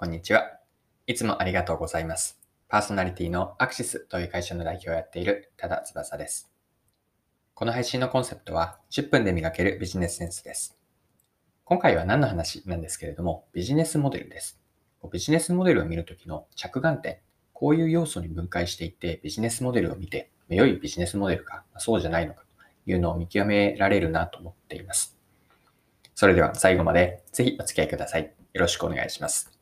こんにちは。いつもありがとうございます。パーソナリティのアクシスという会社の代表をやっている多田翼です。この配信のコンセプトは10分で磨けるビジネスセンスです。今回は何の話なんですけれども、ビジネスモデルです。ビジネスモデルを見るときの着眼点、こういう要素に分解していってビジネスモデルを見て、良いビジネスモデルか、そうじゃないのかというのを見極められるなと思っています。それでは最後までぜひお付き合いください。よろしくお願いします。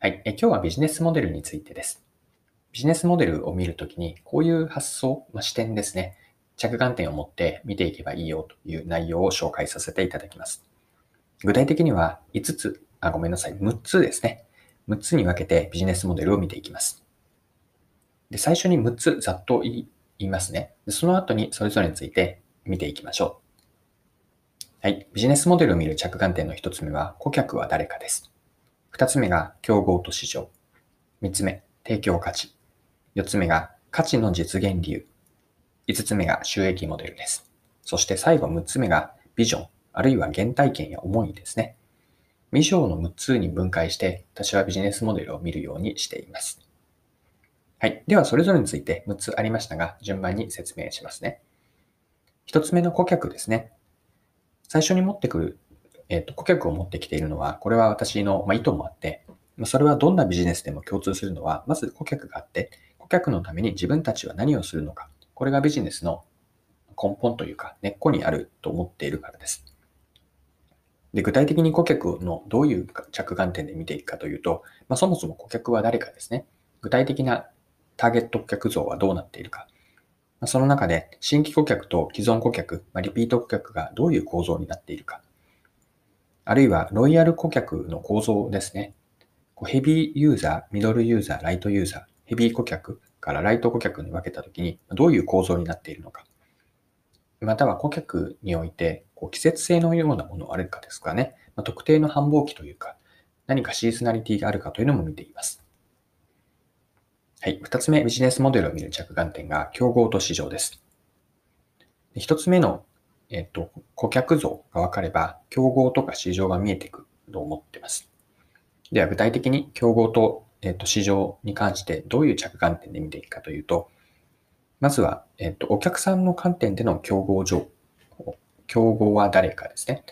はい。え今日はビジネスモデルについてです。ビジネスモデルを見るときに、こういう発想、まあ、視点ですね。着眼点を持って見ていけばいいよという内容を紹介させていただきます。具体的には5つ、あ、ごめんなさい、6つですね。6つに分けてビジネスモデルを見ていきます。で、最初に6つざっと言いますね。でその後にそれぞれについて見ていきましょう。はい。ビジネスモデルを見る着眼点の1つ目は、顧客は誰かです。二つ目が競合と市場。三つ目、提供価値。四つ目が価値の実現理由。五つ目が収益モデルです。そして最後六つ目がビジョン、あるいは原体験や思いですね。以上の6つに分解して、私はビジネスモデルを見るようにしています。はい。では、それぞれについて6つありましたが、順番に説明しますね。1つ目の顧客ですね。最初に持ってくるえっ、と、顧客を持ってきているのは、これは私の、まあ、意図もあって、まあ、それはどんなビジネスでも共通するのは、まず顧客があって、顧客のために自分たちは何をするのか。これがビジネスの根本というか、根っこにあると思っているからです。で具体的に顧客のどういう着眼点で見ていくかというと、まあ、そもそも顧客は誰かですね。具体的なターゲット顧客像はどうなっているか。まあ、その中で新規顧客と既存顧客、まあ、リピート顧客がどういう構造になっているか。あるいはロイヤル顧客の構造ですね。ヘビーユーザー、ミドルユーザー、ライトユーザー、ヘビー顧客からライト顧客に分けたときにどういう構造になっているのか。または顧客においてこう季節性のようなものあるかですかね。ま、特定の繁忙期というか何かシーズナリティがあるかというのも見ています。はい。二つ目、ビジネスモデルを見る着眼点が競合と市場です。一つ目のえっと、顧客像が分かれば、競合とか市場が見えてくると思ってます。では、具体的に競合と、えっと、市場に関してどういう着眼点で見ていくかというと、まずは、えっと、お客さんの観点での競合上、競合は誰かですね。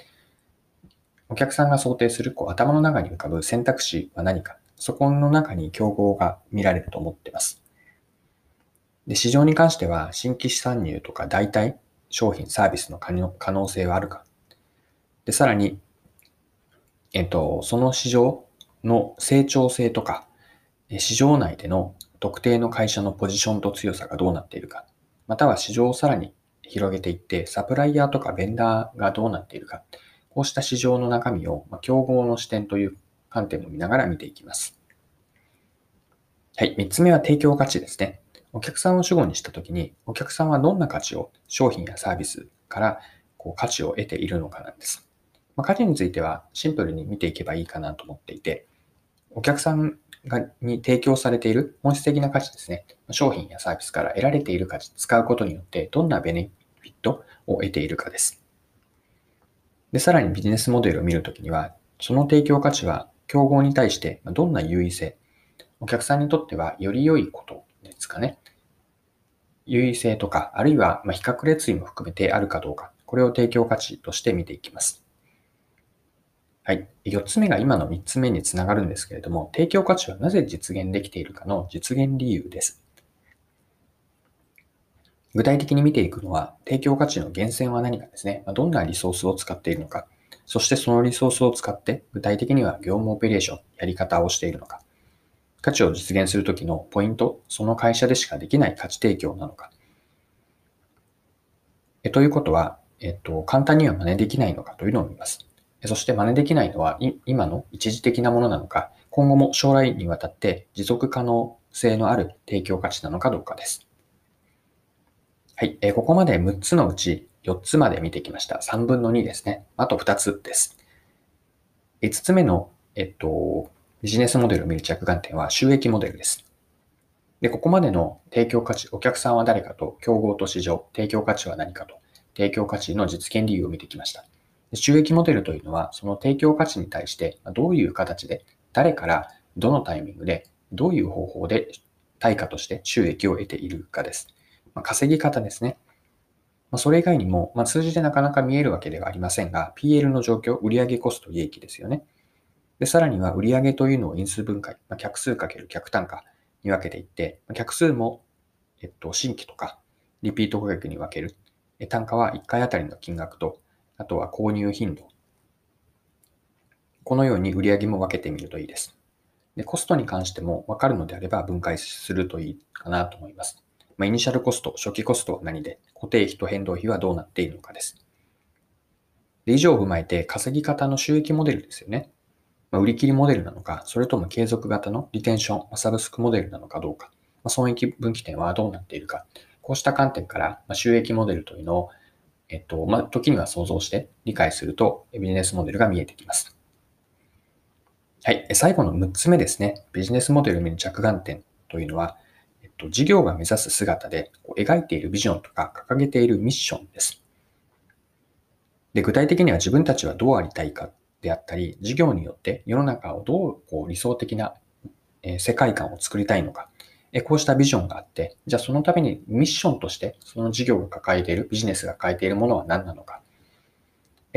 お客さんが想定するこう頭の中に浮かぶ選択肢は何か、そこの中に競合が見られると思っています。で市場に関しては、新規参入とか代替商品、サービスの可能性はあるか。で、さらに、えっと、その市場の成長性とか、市場内での特定の会社のポジションと強さがどうなっているか、または市場をさらに広げていって、サプライヤーとかベンダーがどうなっているか、こうした市場の中身を、ま競合の視点という観点も見ながら見ていきます。はい。三つ目は提供価値ですね。お客さんを主語にしたときに、お客さんはどんな価値を商品やサービスからこう価値を得ているのかなんです。まあ、価値についてはシンプルに見ていけばいいかなと思っていて、お客さんがに提供されている本質的な価値ですね。商品やサービスから得られている価値、使うことによってどんなベネフィットを得ているかです。で、さらにビジネスモデルを見るときには、その提供価値は競合に対してどんな優位性、お客さんにとってはより良いことですかね。優位性とか、あるいは比較列位も含めてあるかどうか、これを提供価値として見ていきます。はい。4つ目が今の3つ目につながるんですけれども、提供価値はなぜ実現できているかの実現理由です。具体的に見ていくのは、提供価値の源泉は何かですね。どんなリソースを使っているのか、そしてそのリソースを使って、具体的には業務オペレーション、やり方をしているのか、価値を実現するときのポイント、その会社でしかできない価値提供なのか。えということは、えっと、簡単には真似できないのかというのを見ます。そして真似できないのは今の一時的なものなのか、今後も将来にわたって持続可能性のある提供価値なのかどうかです。はい。えここまで6つのうち4つまで見てきました。3分の2ですね。あと2つです。5つ目の、えっと、ビジネスモデルを見る着眼点は収益モデルです。で、ここまでの提供価値、お客さんは誰かと、競合と市場、提供価値は何かと、提供価値の実現理由を見てきました。収益モデルというのは、その提供価値に対してどういう形で誰からどのタイミングでどういう方法で対価として収益を得ているかです。まあ、稼ぎ方ですね。まあ、それ以外にも、まあ、数字でなかなか見えるわけではありませんが、PL の状況、売上コスト利益ですよね。で、さらには売上というのを因数分解、まあ、客数かける客単価に分けていってま、客数も、えっと、新規とかリピート顧客に分ける。単価は1回あたりの金額と、あとは購入頻度。このように売上も分けてみるといいです。で、コストに関しても分かるのであれば分解するといいかなと思います。まあ、イニシャルコスト、初期コストは何で、固定費と変動費はどうなっているのかです。で以上を踏まえて、稼ぎ方の収益モデルですよね。まあ、売り切りモデルなのか、それとも継続型のリテンション、サブスクモデルなのかどうか、まあ、損益分岐点はどうなっているか、こうした観点から、ま収益モデルというのを、えっと、まあ、時には想像して理解すると、ビジネスモデルが見えてきます。はい。最後の6つ目ですね。ビジネスモデルを見る着眼点というのは、えっと、事業が目指す姿で描いているビジョンとか掲げているミッションです。で、具体的には自分たちはどうありたいかであったり、事業によって世の中をどうこう理想的な、世界観を作りたいのか、こうしたビジョンがあって、じゃあそのためにミッションとしてその事業が抱えている、ビジネスが抱えているものは何なのか。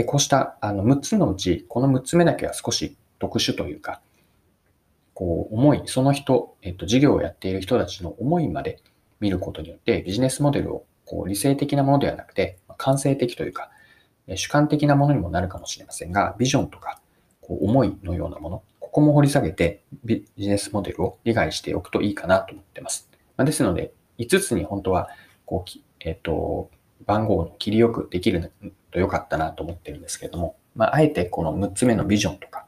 こうしたあの6つのうち、この6つ目だけは少し特殊というか、こう、思い、その人、えっと、事業をやっている人たちの思いまで見ることによって、ビジネスモデルをこう理性的なものではなくて、感性的というか、主観的なものにもなるかもしれませんが、ビジョンとか、こう思いのようなもの、ここも掘り下げてビジネスモデルを理解しておくといいかなと思っています。まですので、5つに本当は、こう、えっ、と、番号の切りよくできると良かったなと思ってるんですけれども、まあ、あえてこの6つ目のビジョンとか、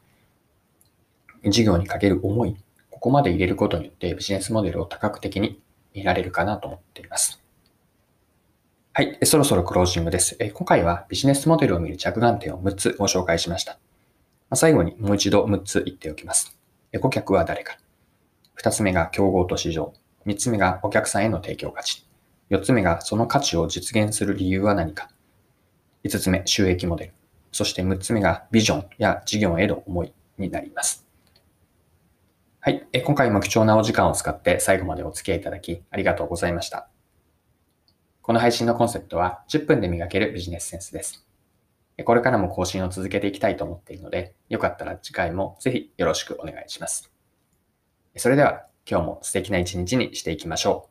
事業にかける思い、ここまで入れることによってビジネスモデルを多角的に見られるかなと思っています。はい。そろそろクロージングです。今回はビジネスモデルを見る着眼点を6つご紹介しました。最後にもう一度6つ言っておきます。顧客は誰か。2つ目が競合と市場。3つ目がお客さんへの提供価値。4つ目がその価値を実現する理由は何か。5つ目、収益モデル。そして6つ目がビジョンや事業への思いになります。はい。今回も貴重なお時間を使って最後までお付き合いいただきありがとうございました。この配信のコンセプトは10分で磨けるビジネスセンスです。これからも更新を続けていきたいと思っているので、よかったら次回もぜひよろしくお願いします。それでは今日も素敵な一日にしていきましょう。